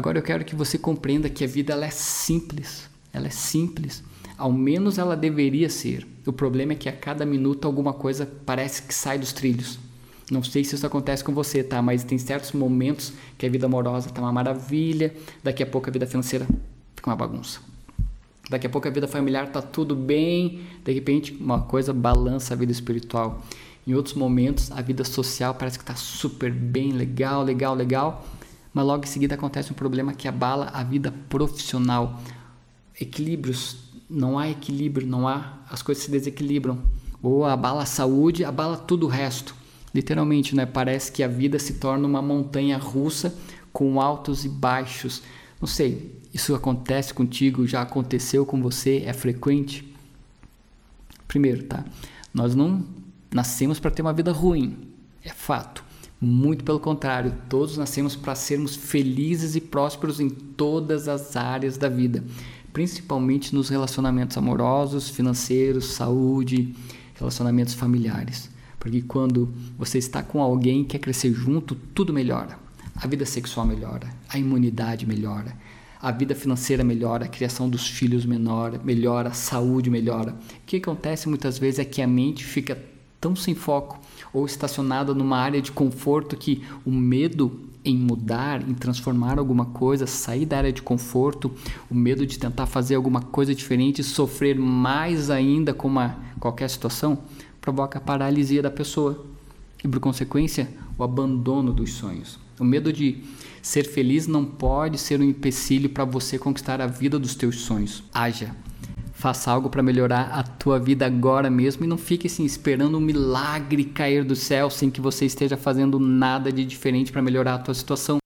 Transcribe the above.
Agora eu quero que você compreenda que a vida ela é simples. Ela é simples. Ao menos ela deveria ser. O problema é que a cada minuto alguma coisa parece que sai dos trilhos. Não sei se isso acontece com você, tá? Mas tem certos momentos que a vida amorosa tá uma maravilha, daqui a pouco a vida financeira fica uma bagunça. Daqui a pouco a vida familiar tá tudo bem, de repente uma coisa balança a vida espiritual. Em outros momentos a vida social parece que tá super bem, legal, legal, legal, mas logo em seguida acontece um problema que abala a vida profissional. Equilíbrios não há equilíbrio, não há, as coisas se desequilibram. Ou abala a saúde, abala tudo o resto. Literalmente, né? Parece que a vida se torna uma montanha russa com altos e baixos. Não sei, isso acontece contigo, já aconteceu com você, é frequente? Primeiro, tá? Nós não nascemos para ter uma vida ruim, é fato. Muito pelo contrário, todos nascemos para sermos felizes e prósperos em todas as áreas da vida principalmente nos relacionamentos amorosos, financeiros, saúde, relacionamentos familiares. Porque quando você está com alguém e quer crescer junto, tudo melhora. A vida sexual melhora, a imunidade melhora, a vida financeira melhora, a criação dos filhos melhora, melhora, a saúde melhora. O que acontece muitas vezes é que a mente fica tão sem foco ou estacionada numa área de conforto que o medo em mudar, em transformar alguma coisa, sair da área de conforto, o medo de tentar fazer alguma coisa diferente, sofrer mais ainda com uma, qualquer situação, provoca a paralisia da pessoa e, por consequência, o abandono dos sonhos. O medo de ser feliz não pode ser um empecilho para você conquistar a vida dos teus sonhos. Haja, Faça algo para melhorar a tua vida agora mesmo e não fique assim esperando um milagre cair do céu sem que você esteja fazendo nada de diferente para melhorar a tua situação.